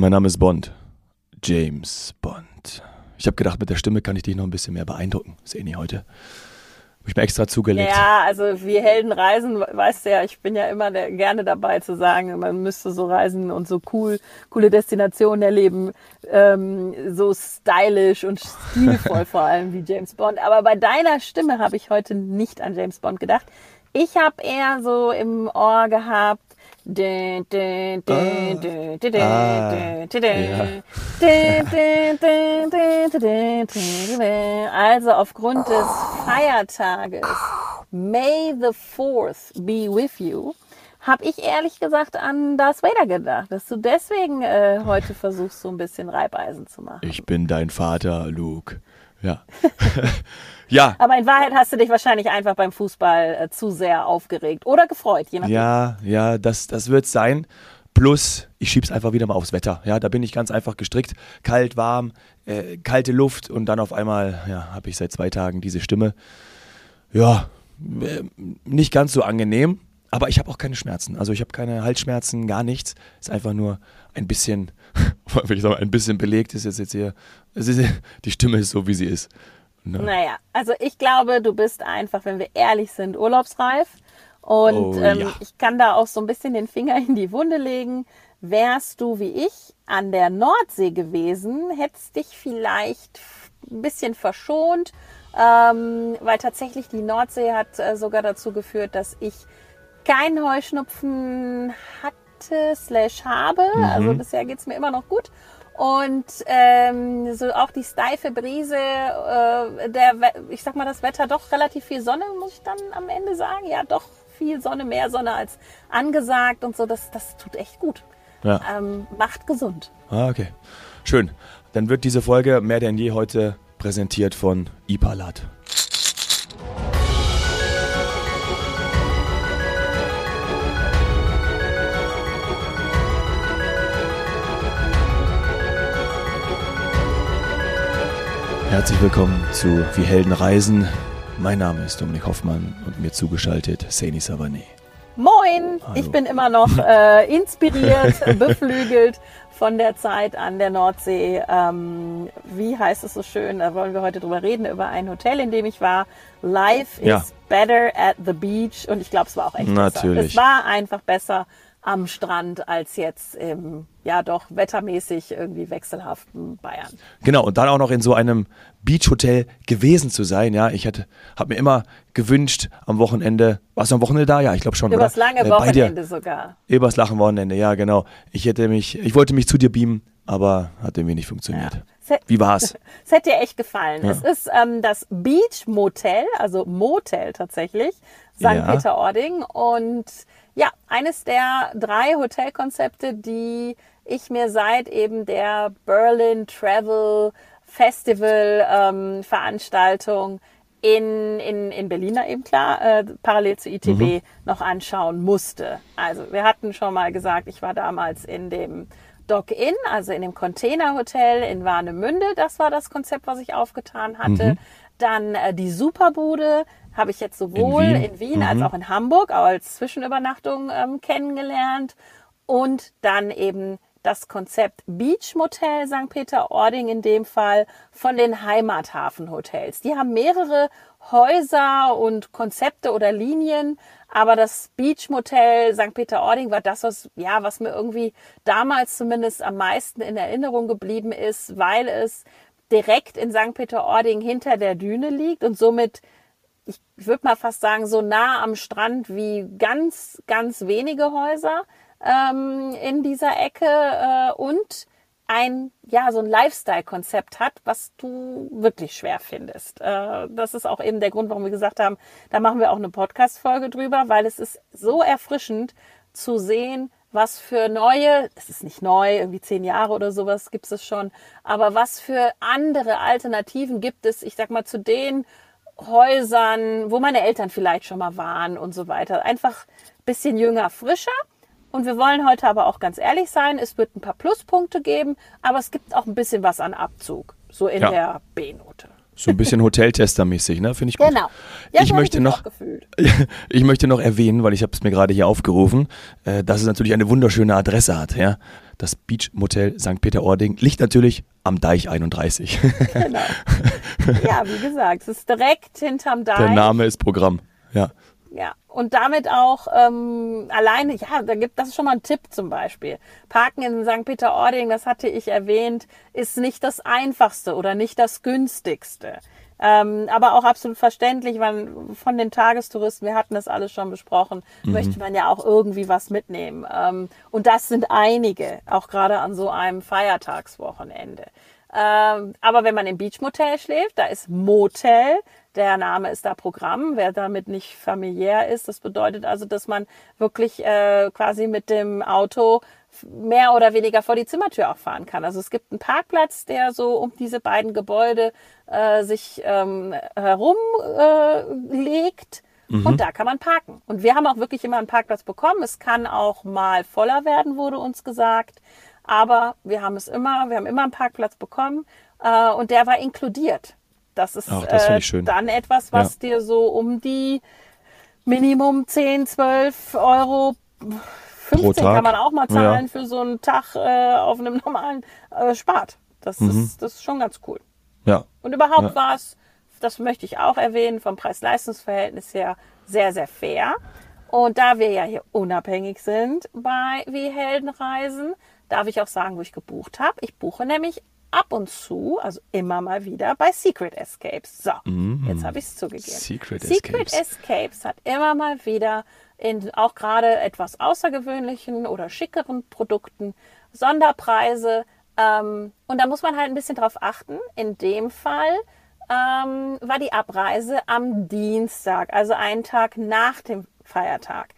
Mein Name ist Bond. James Bond. Ich habe gedacht, mit der Stimme kann ich dich noch ein bisschen mehr beeindrucken. Sehe nie heute. Habe ich mir extra zugelegt. Ja, also wie Helden reisen, weißt du ja, ich bin ja immer der, gerne dabei zu sagen, man müsste so reisen und so cool, coole Destinationen erleben, ähm, so stylisch und stilvoll vor allem wie James Bond. Aber bei deiner Stimme habe ich heute nicht an James Bond gedacht. Ich habe eher so im Ohr gehabt, also aufgrund des Feiertages May the 4th be with you, habe ich ehrlich gesagt an Darth Vader gedacht, dass du deswegen äh, heute versuchst, so ein bisschen Reibeisen zu machen. Ich bin dein Vater, Luke. Ja. ja. Aber in Wahrheit hast du dich wahrscheinlich einfach beim Fußball äh, zu sehr aufgeregt oder gefreut, je nachdem. Ja, ja, das, das wird sein. Plus, ich schieb's einfach wieder mal aufs Wetter. Ja, da bin ich ganz einfach gestrickt. Kalt, warm, äh, kalte Luft und dann auf einmal, ja, habe ich seit zwei Tagen diese Stimme. Ja, äh, nicht ganz so angenehm, aber ich habe auch keine Schmerzen. Also ich habe keine Halsschmerzen, gar nichts. Ist einfach nur ein bisschen, wenn ich sage, ein bisschen belegt ist jetzt, jetzt hier. Ist, die Stimme ist so, wie sie ist. Ne? Naja, also ich glaube, du bist einfach, wenn wir ehrlich sind, urlaubsreif. Und oh, ähm, ja. ich kann da auch so ein bisschen den Finger in die Wunde legen. Wärst du wie ich an der Nordsee gewesen, hättest dich vielleicht ein bisschen verschont, ähm, weil tatsächlich die Nordsee hat äh, sogar dazu geführt, dass ich keinen Heuschnupfen hatte, slash habe. Mhm. Also bisher geht's mir immer noch gut. Und ähm, so auch die steife Brise, äh, der, ich sag mal, das Wetter doch relativ viel Sonne, muss ich dann am Ende sagen. Ja, doch viel Sonne, mehr Sonne als angesagt und so. Das, das tut echt gut. Ja. Ähm, macht gesund. Ah, okay. Schön. Dann wird diese Folge mehr denn je heute präsentiert von Ipalat. Herzlich willkommen zu Wie Helden reisen. Mein Name ist Dominik Hoffmann und mir zugeschaltet Saini Savane. Moin! Hallo. Ich bin immer noch äh, inspiriert, beflügelt von der Zeit an der Nordsee. Ähm, wie heißt es so schön? Da wollen wir heute drüber reden, über ein Hotel, in dem ich war. Life ja. is better at the beach. Und ich glaube, es war auch echt Natürlich. besser. Es war einfach besser am Strand als jetzt im, ja doch, wettermäßig irgendwie wechselhaften Bayern. Genau, und dann auch noch in so einem Beachhotel gewesen zu sein. Ja, ich habe mir immer gewünscht, am Wochenende, warst du am Wochenende da? Ja, ich glaube schon. Übers oder? lange äh, Wochenende sogar. Übers lange Wochenende, ja, genau. Ich hätte mich, ich wollte mich zu dir beamen, aber hat irgendwie nicht funktioniert. Ja. Wie war's? Es hätte dir echt gefallen. Ja. Es ist ähm, das Beach Motel, also Motel tatsächlich, St. Ja. Peter-Ording und ja, eines der drei Hotelkonzepte, die ich mir seit eben der Berlin Travel Festival ähm, Veranstaltung in, in, in Berlin eben klar, äh, parallel zu ITB mhm. noch anschauen musste. Also wir hatten schon mal gesagt, ich war damals in dem Dock-In, also in dem Containerhotel in Warnemünde. Das war das Konzept, was ich aufgetan hatte. Mhm. Dann äh, die Superbude habe ich jetzt sowohl in Wien, in Wien mhm. als auch in Hamburg als Zwischenübernachtung ähm, kennengelernt. Und dann eben das Konzept Beach Motel St. Peter-Ording in dem Fall von den Heimathafenhotels. Die haben mehrere Häuser und Konzepte oder Linien, aber das Beach Motel St. Peter-Ording war das, was, ja, was mir irgendwie damals zumindest am meisten in Erinnerung geblieben ist, weil es direkt in St. Peter-Ording hinter der Düne liegt und somit ich würde mal fast sagen, so nah am Strand wie ganz, ganz wenige Häuser ähm, in dieser Ecke äh, und ein, ja, so ein Lifestyle-Konzept hat, was du wirklich schwer findest. Äh, das ist auch eben der Grund, warum wir gesagt haben, da machen wir auch eine Podcast-Folge drüber, weil es ist so erfrischend zu sehen, was für neue, es ist nicht neu, irgendwie zehn Jahre oder sowas gibt es schon, aber was für andere Alternativen gibt es, ich sag mal, zu den Häusern, wo meine Eltern vielleicht schon mal waren und so weiter. Einfach bisschen jünger, frischer. Und wir wollen heute aber auch ganz ehrlich sein, es wird ein paar Pluspunkte geben, aber es gibt auch ein bisschen was an Abzug, so in ja. der B-Note. So ein bisschen Hoteltester-mäßig, ne? Finde ich gut. Genau. Ja, ich möchte mich noch, ich möchte noch erwähnen, weil ich habe es mir gerade hier aufgerufen, äh, dass es natürlich eine wunderschöne Adresse hat. Ja? Das Beach Motel St. Peter-Ording liegt natürlich am Deich 31. Genau. Ja, wie gesagt, es ist direkt hinterm Deich. Der Name ist Programm. Ja. Ja, und damit auch ähm, alleine, ja, da gibt das ist schon mal ein Tipp zum Beispiel. Parken in St. Peter-Ording, das hatte ich erwähnt, ist nicht das einfachste oder nicht das günstigste. Ähm, aber auch absolut verständlich, weil von den Tagestouristen, wir hatten das alles schon besprochen, möchte man ja auch irgendwie was mitnehmen. Ähm, und das sind einige, auch gerade an so einem Feiertagswochenende. Ähm, aber wenn man im Beachmotel schläft, da ist Motel, der Name ist da Programm, wer damit nicht familiär ist. Das bedeutet also, dass man wirklich äh, quasi mit dem Auto mehr oder weniger vor die Zimmertür auch fahren kann. Also es gibt einen Parkplatz, der so um diese beiden Gebäude äh, sich ähm, herum äh, legt. Und da kann man parken. Und wir haben auch wirklich immer einen Parkplatz bekommen. Es kann auch mal voller werden, wurde uns gesagt. Aber wir haben es immer, wir haben immer einen Parkplatz bekommen äh, und der war inkludiert. Das ist Ach, das äh, dann etwas, was dir so um die Minimum 10, 12 Euro, 15 Tag. kann man auch mal zahlen Ja. für so einen Tag äh, auf einem normalen äh, spart. Das, ist, das ist schon ganz cool. Ja. Und überhaupt Ja. war es, das möchte ich auch erwähnen, vom Preis-Leistungs-Verhältnis her sehr, sehr fair. Und da wir ja hier unabhängig sind bei Wie Heldenreisen, darf ich auch sagen, wo ich gebucht habe. Ich buche nämlich ab und zu, also immer mal wieder, bei Secret Escapes. So, jetzt habe ich es zugegeben. Secret Secret Escapes. Escapes hat immer mal wieder in auch gerade etwas außergewöhnlichen oder schickeren Produkten Sonderpreise. Ähm, und da muss man halt ein bisschen drauf achten. In dem Fall ähm, war die Abreise am Dienstag, also einen Tag nach dem Feiertag.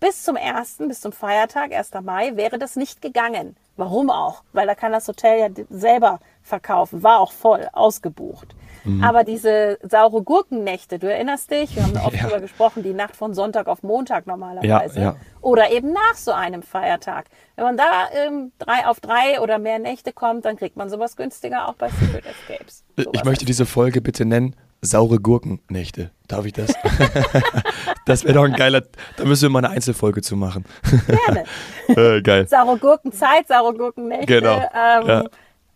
Bis zum ersten, bis zum Feiertag, 1. Mai, wäre das nicht gegangen. Warum auch? Weil da kann das Hotel ja selber verkaufen. War auch voll, ausgebucht. Mhm. Aber diese saure Gurkennächte, du erinnerst dich, wir haben oft Ja. drüber gesprochen, die Nacht von Sonntag auf Montag normalerweise. Ja, ja. Oder eben nach so einem Feiertag. Wenn man da ähm, drei auf drei oder mehr Nächte kommt, dann kriegt man sowas günstiger auch bei Secret Escapes. Ich Sowas möchte diese Folge bitte nennen. Saure Gurkennächte. Darf ich das? das wäre doch ein geiler. Da müssen wir mal eine Einzelfolge zu machen. Gerne. äh, geil. Saure Gurkenzeit, saure Gurkennächte. Genau, Ähm, ja.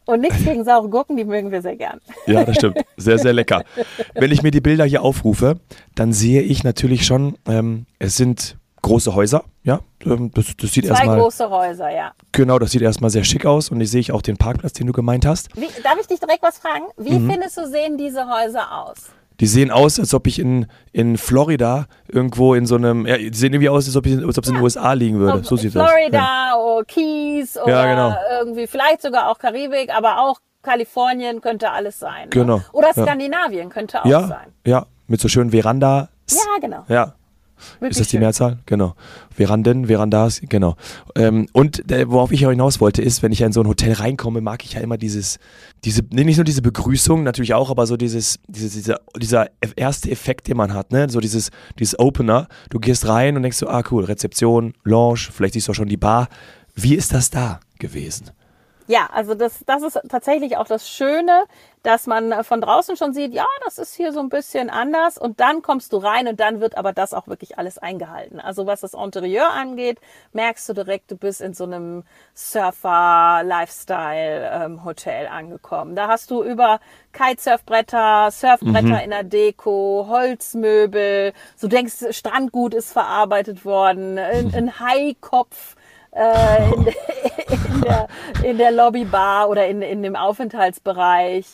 Und nichts gegen saure Gurken, die mögen wir sehr gern. Ja, das stimmt. Sehr, sehr lecker. Wenn ich mir die Bilder hier aufrufe, dann sehe ich natürlich schon, ähm, es sind große Häuser. Ja, ähm, das, das sieht Zwei erstmal. große Häuser, ja. Genau, das sieht erstmal sehr schick aus und ich sehe ich auch den Parkplatz, den du gemeint hast. Wie, darf ich dich direkt was fragen? Wie Mhm. findest du, sehen diese Häuser aus? Die sehen aus, als ob ich in, in Florida irgendwo in so einem, ja, die sehen irgendwie aus, als ob, ich, als ob es in den USA liegen würde. So sieht das. Ja. Florida oder Keys oder Ja, genau. irgendwie, vielleicht sogar auch Karibik, aber auch Kalifornien könnte alles sein. Ne? Genau, Oder ja. Skandinavien könnte auch Ja, sein. ja, mit so schönen Verandas. Ja, genau. Ja. Wirklich Ist das die schön. Mehrzahl? Genau. Veranden, Verandas, genau. Ähm, und äh, worauf ich auch hinaus wollte, ist, wenn ich in so ein Hotel reinkomme, mag ich ja immer dieses, diese, nee, nicht nur diese Begrüßung, natürlich auch, aber so dieses, dieses, dieser, dieser erste Effekt, den man hat, ne? So dieses, dieses Opener. Du gehst rein und denkst so, ah cool, Rezeption, Lounge, vielleicht siehst du auch schon die Bar. Wie ist das da gewesen? Ja, also das, das ist tatsächlich auch das Schöne, dass man äh, von draußen schon sieht, ja, das ist hier so ein bisschen anders und dann kommst du rein und dann wird aber das auch wirklich alles eingehalten. Also was das Interieur angeht, merkst du direkt, du bist in so einem Surfer-Lifestyle-Hotel angekommen. Da hast du über Kitesurfbretter, Surfbretter in der Deko, Holzmöbel, so denkst, Strandgut ist verarbeitet worden, ein, ein Haikopf äh, in, in, der, in der Lobbybar oder in, in dem Aufenthaltsbereich.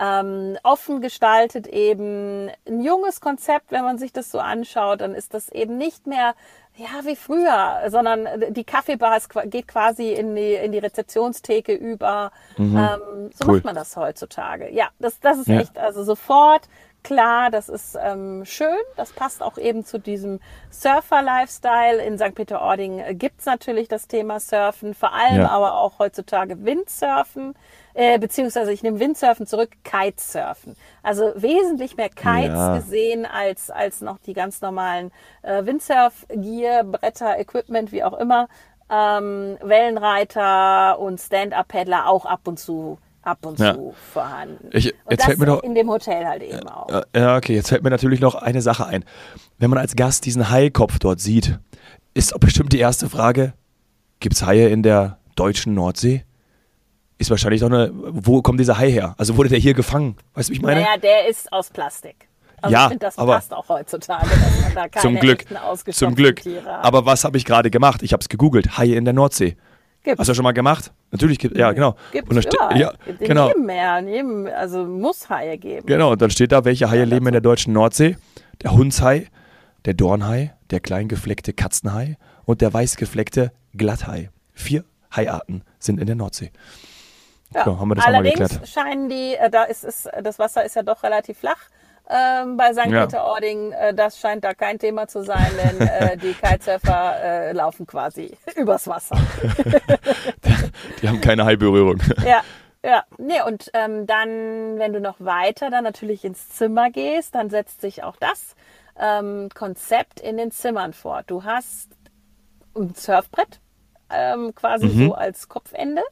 Ähm, offen gestaltet eben ein junges Konzept, wenn man sich das so anschaut, dann ist das eben nicht mehr ja wie früher, sondern die Kaffeebar geht quasi in die, in die Rezeptionstheke über. Ähm, so Cool. macht man das heutzutage. Ja, das, das ist Ja. echt, also sofort klar, das ist ähm, schön. Das passt auch eben zu diesem Surfer-Lifestyle. In St. Peter-Ording äh, gibt's natürlich das Thema Surfen, vor allem Ja. aber auch heutzutage Windsurfen. Äh, beziehungsweise ich nehme Windsurfen zurück, Kitesurfen. Also wesentlich mehr Kites Ja. gesehen als, als noch die ganz normalen äh, Windsurf-Gear, Bretter, Equipment, wie auch immer. Ähm, Wellenreiter und Stand-Up-Paddler auch ab und zu ab und ja. zu vorhanden. Ich, jetzt fällt mir in dem Hotel halt eben auch. Ja, okay, jetzt fällt mir natürlich noch eine Sache ein. Wenn man als Gast diesen Haikopf dort sieht, ist doch bestimmt die erste Frage, gibt es Haie in der deutschen Nordsee? Ist wahrscheinlich doch eine, wo kommt dieser Hai her? Also wurde der hier gefangen? Weißt du, wie ich meine? Naja, der ist aus Plastik. Also ja, ich finde, das aber passt auch heutzutage, dass man da keine zum Glück, zum Glück. Aber was habe ich gerade gemacht? Ich habe es gegoogelt. Haie in der Nordsee. Gibt's. Hast du schon mal gemacht? Natürlich gibt ja genau. Gibt's und dann ja, in genau. jedem Meer, in jedem, also muss Haie geben. Genau, und dann steht da, welche Haie Ja, leben in der deutschen Nordsee? Der Hundshai, der Dornhai, der kleingefleckte Katzenhai und der weißgefleckte Glatthai. Vier Haiarten sind in der Nordsee. Ja. So, haben wir das auch mal Allerdings geklärt. scheinen die, äh, da ist es, das Wasser ist ja doch relativ flach. Ähm, bei St. Ja. Peter-Ording, äh, das scheint da kein Thema zu sein, denn äh, die Kitesurfer äh, laufen quasi übers Wasser. Die haben keine Haiberührung. Ja, ja. Nee, und ähm, dann, wenn du noch weiter dann natürlich ins Zimmer gehst, dann setzt sich auch das ähm, Konzept in den Zimmern fort. Du hast ein Surfbrett ähm, quasi Mhm. so als Kopfende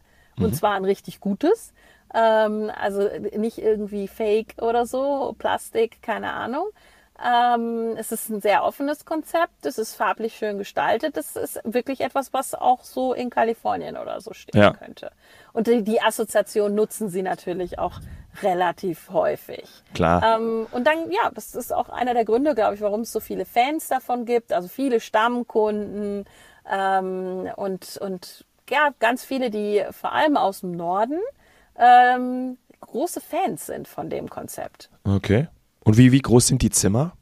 und zwar ein richtig gutes. Ähm, also nicht irgendwie Fake oder so, Plastik, keine Ahnung. Ähm, es ist ein sehr offenes Konzept, es ist farblich schön gestaltet, es ist wirklich etwas, was auch so in Kalifornien oder so stehen Ja. könnte. Und die, die Assoziation nutzen sie natürlich auch relativ häufig. Klar. Ähm, und dann, ja, das ist auch einer der Gründe, glaube ich, warum es so viele Fans davon gibt, also viele Stammkunden ähm, und, und ja, ganz viele, die vor allem aus dem Norden ähm, große Fans sind von dem Konzept. Okay. Und wie, wie groß sind die Zimmer?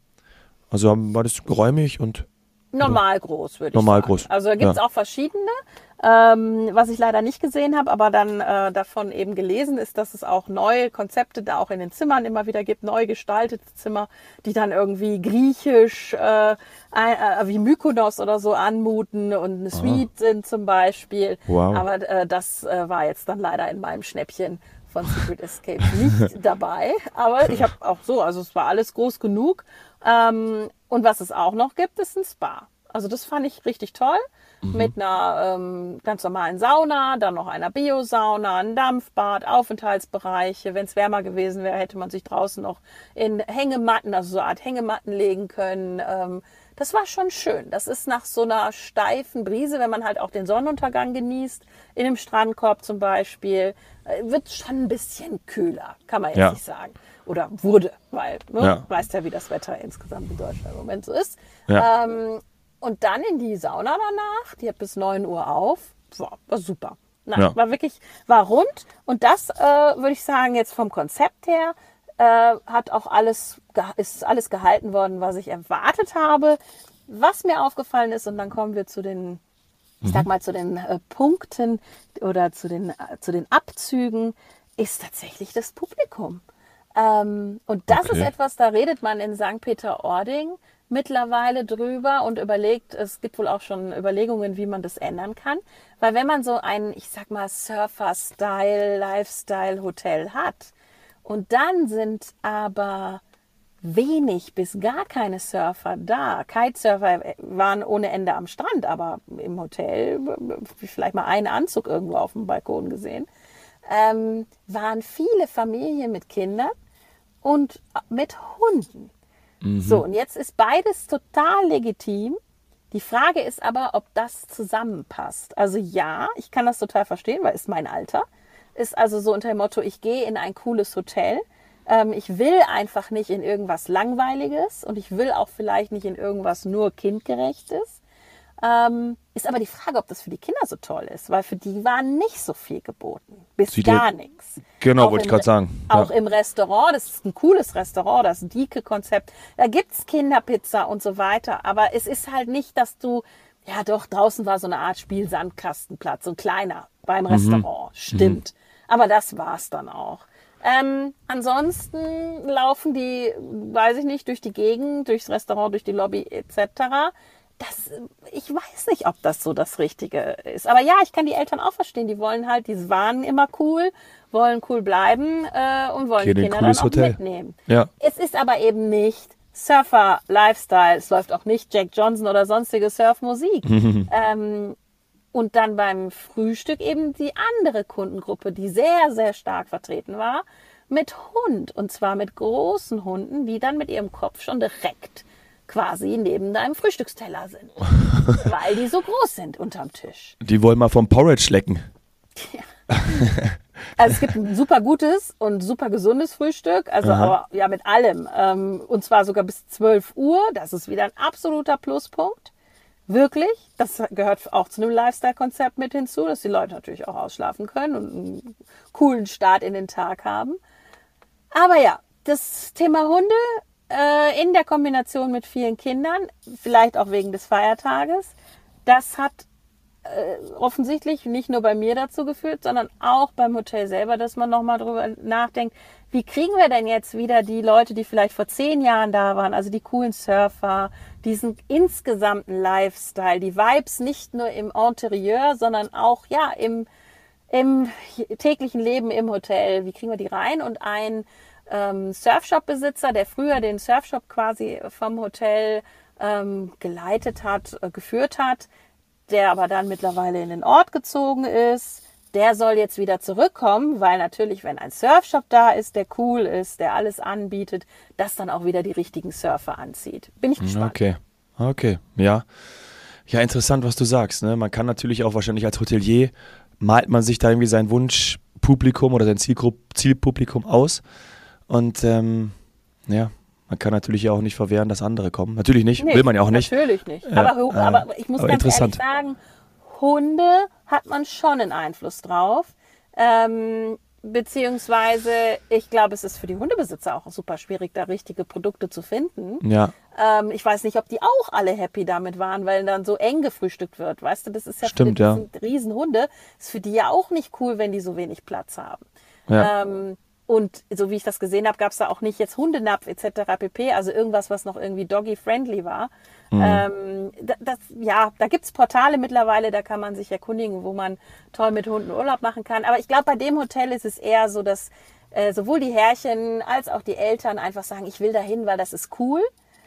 Also war das geräumig und Normal groß, würde ich Normal sagen. groß, Also da gibt es ja. auch verschiedene. Ähm, was ich leider nicht gesehen habe, aber dann äh, davon eben gelesen ist, dass es auch neue Konzepte da auch in den Zimmern immer wieder gibt, neu gestaltete Zimmer, die dann irgendwie griechisch äh, äh, wie Mykonos oder so anmuten und eine Suite sind zum Beispiel. Wow. Aber äh, das äh, war jetzt dann leider in meinem Schnäppchen von Secret Escape nicht dabei. Aber ich habe auch so, also es war alles groß genug. Ähm, und was es auch noch gibt, ist ein Spa. Also das fand ich richtig toll. Mit einer ähm, ganz normalen Sauna, dann noch einer Biosauna, ein Dampfbad, Aufenthaltsbereiche. Wenn es wärmer gewesen wäre, hätte man sich draußen noch in Hängematten, also so eine Art Hängematten legen können. Ähm, das war schon schön. Das ist nach so einer steifen Brise, wenn man halt auch den Sonnenuntergang genießt, in einem Strandkorb zum Beispiel, äh, wird schon ein bisschen kühler, kann man jetzt Ja. nicht sagen. Oder wurde, weil, ne, Ja. weißt ja, wie das Wetter insgesamt in Deutschland im Moment so ist. Ja. Ähm, und dann in die Sauna danach, die hat bis 9 Uhr auf. War, war super. Nein, Ja. war wirklich, war rund. Und das äh, würde ich sagen, jetzt vom Konzept her, äh, hat auch alles, ist alles gehalten worden, was ich erwartet habe. Was mir aufgefallen ist, und dann kommen wir zu den, ich Mhm. sag mal, zu den äh, Punkten oder zu den, äh, zu den Abzügen, ist tatsächlich das Publikum. Ähm, und das Okay. ist etwas, da redet man in St. Peter-Ording mittlerweile drüber und überlegt, es gibt wohl auch schon Überlegungen, wie man das ändern kann. Weil wenn man so ein, ich sag mal, Surfer-Style, Lifestyle-Hotel hat und dann sind aber wenig bis gar keine Surfer da. Kitesurfer waren ohne Ende am Strand, aber im Hotel vielleicht mal einen Anzug irgendwo auf dem Balkon gesehen. Ähm, waren viele Familien mit Kindern und mit Hunden. So, und jetzt ist beides total legitim. Die Frage ist aber, ob das zusammenpasst. Also ja, ich kann das total verstehen, weil ist mein Alter. Ist also so unter dem Motto, ich gehe in ein cooles Hotel. Ähm, ich will einfach nicht in irgendwas Langweiliges und ich will auch vielleicht nicht in irgendwas nur kindgerechtes. Ähm, ist aber die Frage, ob das für die Kinder so toll ist, weil für die war nicht so viel geboten. Bis Sieht gar nichts. Genau, Auch wollte ich gerade sagen. Auch Ja. im Restaurant, das ist ein cooles Restaurant, das Dike-Konzept. Da gibt's Kinderpizza und so weiter. Aber es ist halt nicht, dass du, ja doch, draußen war so eine Art Spielsandkastenplatz, so ein kleiner beim Restaurant. Stimmt. Aber das war's dann auch. Ähm, ansonsten laufen die, weiß ich nicht, durch die Gegend, durchs Restaurant, durch die Lobby etc. Das, ich weiß nicht, ob das so das Richtige ist. Aber ja, ich kann die Eltern auch verstehen. Die wollen halt, die waren immer cool, wollen cool bleiben äh, und wollen Gehen die Kinder dann auch Hotel. mitnehmen. Ja. Es ist aber eben nicht Surfer-Lifestyle. Es läuft auch nicht Jack Johnson oder sonstige Surfmusik. ähm, und dann beim Frühstück eben die andere Kundengruppe, die sehr, sehr stark vertreten war, mit Hund. Und zwar mit großen Hunden, die dann mit ihrem Kopf schon direkt quasi neben deinem Frühstücksteller sind. weil die so groß sind unterm Tisch. Die wollen mal vom Porridge lecken. Ja. Also es gibt ein super gutes und super gesundes Frühstück, also Aha. aber ja mit allem. Ähm, und zwar sogar bis 12 Uhr. Das ist wieder ein absoluter Pluspunkt. Wirklich. Das gehört auch zu einem Lifestyle-Konzept mit hinzu, dass die Leute natürlich auch ausschlafen können und einen coolen Start in den Tag haben. Aber ja, das Thema Hunde äh, in der Kombination mit vielen Kindern, vielleicht auch wegen des Feiertages, das hat äh, offensichtlich nicht nur bei mir dazu geführt, sondern auch beim Hotel selber, dass man nochmal drüber nachdenkt, wie kriegen wir denn jetzt wieder die Leute, die vielleicht vor zehn Jahren da waren, also die coolen Surfer, diesen insgesamten Lifestyle, die Vibes nicht nur im Interieur, sondern auch ja im, im täglichen Leben im Hotel. Wie kriegen wir die rein? Und ein ähm, Surfshop-Besitzer, der früher den Surfshop quasi vom Hotel ähm, geleitet hat, äh, geführt hat, der aber dann mittlerweile in den Ort gezogen ist. Der soll jetzt wieder zurückkommen, weil natürlich, wenn ein Surfshop da ist, der cool ist, der alles anbietet, das dann auch wieder die richtigen Surfer anzieht. Bin ich gespannt. Okay, okay, ja. Ja, interessant, was du sagst. Ne? Man kann natürlich auch wahrscheinlich als Hotelier, malt man sich da irgendwie sein Wunschpublikum oder sein Zielpublikum aus. Und ähm, ja, man kann natürlich auch nicht verwehren, dass andere kommen. Natürlich nicht, nee, will man ja auch nicht. Natürlich nicht. Aber, aber, ich muss aber ganz ehrlich sagen, Hunde hat man schon einen Einfluss drauf. Ähm, beziehungsweise, ich glaube, es ist für die Hundebesitzer auch super schwierig, da richtige Produkte zu finden. Ja. Ähm, ich weiß nicht, ob die auch alle happy damit waren, weil dann so eng gefrühstückt wird. Weißt du, das ist ja Stimmt, für die, ja. Riesenhunde. Ist für die ja auch nicht cool, wenn die so wenig Platz haben. Ja. Ähm, und so wie ich das gesehen habe, gab es da auch nicht jetzt Hundenapf etc. pp. Also irgendwas, was noch irgendwie doggy-friendly war. Mhm. Ähm, das, ja, da gibt's Portale mittlerweile, da kann man sich erkundigen, wo man toll mit Hunden Urlaub machen kann. Aber ich glaube, bei dem Hotel ist es eher so, dass äh, sowohl die Herrchen als auch die Eltern einfach sagen, ich will dahin, weil das ist cool.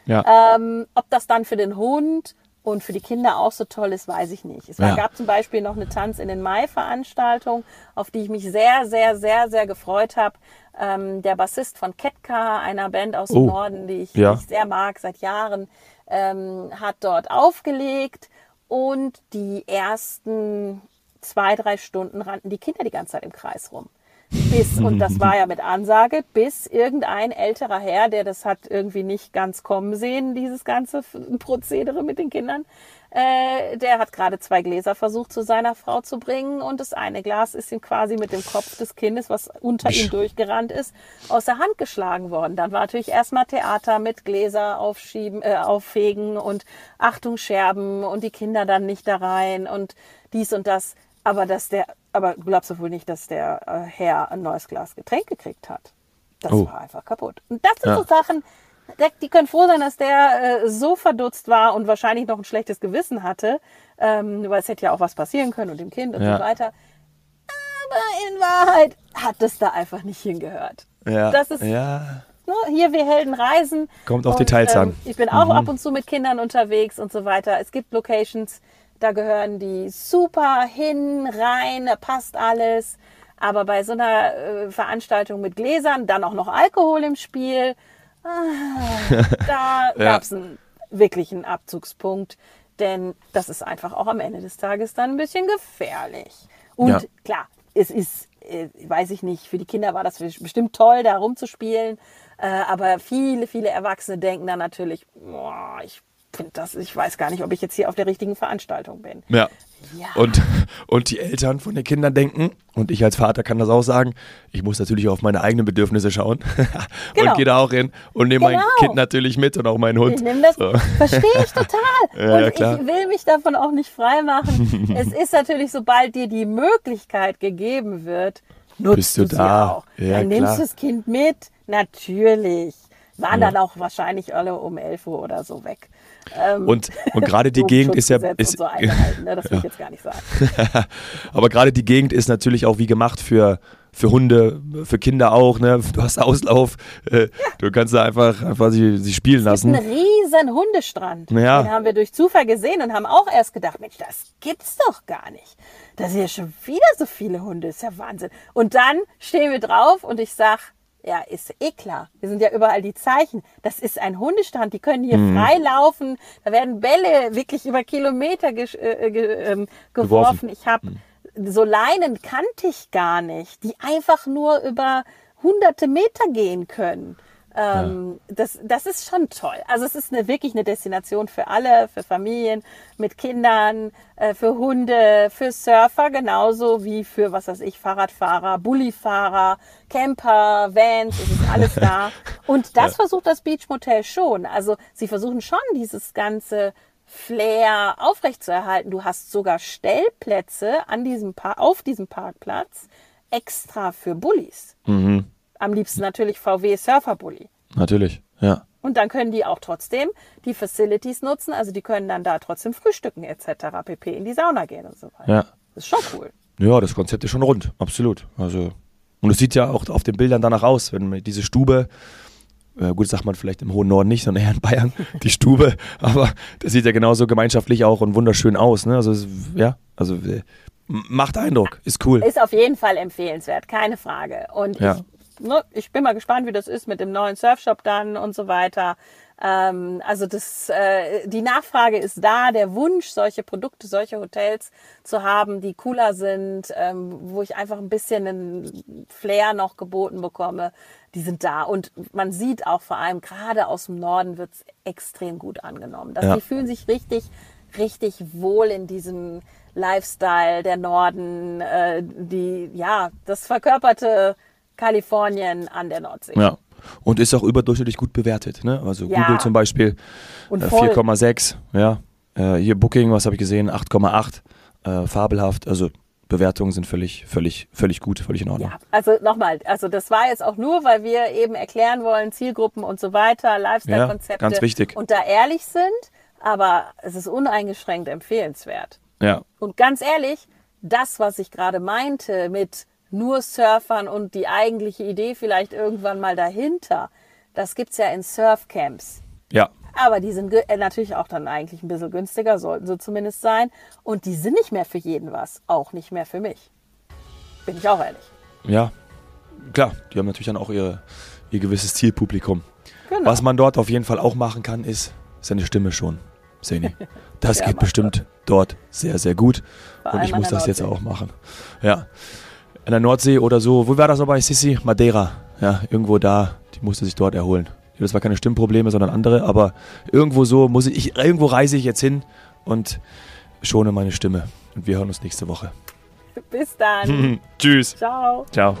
Ja. Ähm, ob das dann für den Hund und für die Kinder auch so toll ist, weiß ich nicht. Es ja. gab zum Beispiel noch eine Tanz in den Mai-Veranstaltung, auf die ich mich sehr, sehr, sehr, sehr gefreut habe. Ähm, der Bassist von Ketka, einer Band aus dem oh. Norden, die ich, ja. die ich, sehr mag seit Jahren, ähm, hat dort aufgelegt und die ersten zwei, drei Stunden rannten die Kinder die ganze Zeit im Kreis rum bis, und das war ja mit Ansage, bis irgendein älterer Herr, der das hat irgendwie nicht ganz kommen sehen, dieses ganze Prozedere mit den Kindern, äh, der hat gerade zwei Gläser versucht zu seiner Frau zu bringen und das eine Glas ist ihm quasi mit dem Kopf des Kindes, was unter ihm durchgerannt ist, aus der Hand geschlagen worden. Dann war natürlich erstmal Theater mit Gläser aufschieben, äh, auffegen und Achtung Scherben und die Kinder dann nicht da rein und dies und das. Aber dass der, aber du glaubst doch wohl nicht, dass der äh, Herr ein neues Glas Getränk gekriegt hat. Das oh. war einfach kaputt. Und das sind ja. so Sachen, die können froh sein, dass der äh, so verdutzt war und wahrscheinlich noch ein schlechtes Gewissen hatte, ähm, weil es hätte ja auch was passieren können und dem Kind und ja. so weiter. Aber in Wahrheit hat es da einfach nicht hingehört. Ja. Das ist ja. Ne, hier wir Helden reisen. Kommt auf und, Details ähm, an. Ich bin auch mhm. ab und zu mit Kindern unterwegs und so weiter. Es gibt Locations, da gehören die super hin, rein, da passt alles. Aber bei so einer äh, Veranstaltung mit Gläsern, dann auch noch Alkohol im Spiel, ah, da ja. gab es einen wirklichen Abzugspunkt. Denn das ist einfach auch am Ende des Tages dann ein bisschen gefährlich. Und ja. klar, es ist, äh, weiß ich nicht, für die Kinder war das bestimmt toll, da rumzuspielen. Äh, aber viele, viele Erwachsene denken dann natürlich, boah, ich finde das, ich weiß gar nicht, ob ich jetzt hier auf der richtigen Veranstaltung bin. Ja. ja. Und, und die Eltern von den Kindern denken, und ich als Vater kann das auch sagen, ich muss natürlich auf meine eigenen Bedürfnisse schauen genau. und gehe da auch hin und nehme genau. mein Kind natürlich mit und auch meinen Hund. Ich nehme das, so. verstehe ich total. ja, und ja, ich will mich davon auch nicht freimachen. es ist natürlich, sobald dir die Möglichkeit gegeben wird, nutzt Bist du da. auch. Ja, Dann nimmst du das Kind mit, natürlich. Waren dann auch wahrscheinlich alle um 11 Uhr oder so weg. Ähm, und, und gerade die Gegend ist ja. Ist, so ne? Das will ich jetzt gar nicht sagen. Aber gerade die Gegend ist natürlich auch wie gemacht für, für Hunde, für Kinder auch, ne? Du hast Auslauf, äh, ja. du kannst da einfach, einfach sie, sie spielen lassen. Ein riesen Hundestrand. Ja. Den haben wir durch Zufall gesehen und haben auch erst gedacht, Mensch, das gibt's doch gar nicht. Da sind ja schon wieder so viele Hunde, ist ja Wahnsinn. Und dann stehen wir drauf und ich sag, ja, ist eh klar. Wir sind ja überall die Zeichen. Das ist ein Hundestand. Die können hier mhm. frei laufen. Da werden Bälle wirklich über Kilometer ge äh, ge geworfen. geworfen. Ich habe mhm. so Leinen kannte ich gar nicht, die einfach nur über hunderte Meter gehen können. Ähm, ja. das, das ist schon toll. Also es ist eine, wirklich eine Destination für alle, für Familien mit Kindern, äh, für Hunde, für Surfer genauso wie für, was weiß ich, Fahrradfahrer, Bullifahrer, Camper, Vans, es ist alles da. Und das ja. versucht das Beach Motel schon. Also sie versuchen schon dieses ganze Flair aufrechtzuerhalten. Du hast sogar Stellplätze an diesem auf diesem Parkplatz extra für Bullis. Mhm. Am liebsten natürlich VW Surfer Bully. Natürlich, ja. Und dann können die auch trotzdem die Facilities nutzen, also die können dann da trotzdem frühstücken etc. pp. in die Sauna gehen und so weiter. Ja. Das ist schon cool. Ja, das Konzept ist schon rund, absolut. Also und es sieht ja auch auf den Bildern danach aus, wenn diese Stube, äh, gut, sagt man vielleicht im hohen Norden nicht, sondern eher in Bayern, die Stube, aber das sieht ja genauso gemeinschaftlich auch und wunderschön aus. Ne? Also ja, also äh, macht Eindruck, ist cool. Ist auf jeden Fall empfehlenswert, keine Frage. Und ja. ich ne, ich bin mal gespannt, wie das ist mit dem neuen Surfshop dann und so weiter. Ähm, also das, äh, die Nachfrage ist da, der Wunsch, solche Produkte, solche Hotels zu haben, die cooler sind, ähm, wo ich einfach ein bisschen einen Flair noch geboten bekomme, die sind da. Und man sieht auch vor allem, gerade aus dem Norden wird's extrem gut angenommen. Dass ja. Die fühlen sich richtig, richtig wohl in diesem Lifestyle der Norden, äh, die, ja, das verkörperte Kalifornien an der Nordsee. Ja. Und ist auch überdurchschnittlich gut bewertet. Ne? Also ja. Google zum Beispiel äh, 4,6. Ja. Äh, hier Booking, was habe ich gesehen? 8,8. Äh, fabelhaft. Also Bewertungen sind völlig, völlig, völlig gut, völlig in Ordnung. Ja, also nochmal, also das war jetzt auch nur, weil wir eben erklären wollen, Zielgruppen und so weiter, Lifestyle-Konzepte. Ja, ganz wichtig. Und da ehrlich sind, aber es ist uneingeschränkt empfehlenswert. Ja. Und ganz ehrlich, das, was ich gerade meinte mit nur Surfern und die eigentliche Idee vielleicht irgendwann mal dahinter. Das gibt's ja in Surfcamps. Ja. Aber die sind äh, natürlich auch dann eigentlich ein bisschen günstiger, sollten sie zumindest sein. Und die sind nicht mehr für jeden was, auch nicht mehr für mich. Bin ich auch ehrlich. Ja, klar, die haben natürlich dann auch ihre, ihr gewisses Zielpublikum. Genau. Was man dort auf jeden Fall auch machen kann, ist seine Stimme schon. Seni. Das ja, geht bestimmt das. dort sehr, sehr gut. Vor und ich muss das jetzt auch machen. Ja an der Nordsee oder so. Wo war das noch bei Sissi? Madeira. Ja, irgendwo da. Die musste sich dort erholen. Das war keine Stimmprobleme, sondern andere. Aber irgendwo so muss ich, irgendwo reise ich jetzt hin und schone meine Stimme. Und wir hören uns nächste Woche. Bis dann. Tschüss. Ciao. Ciao.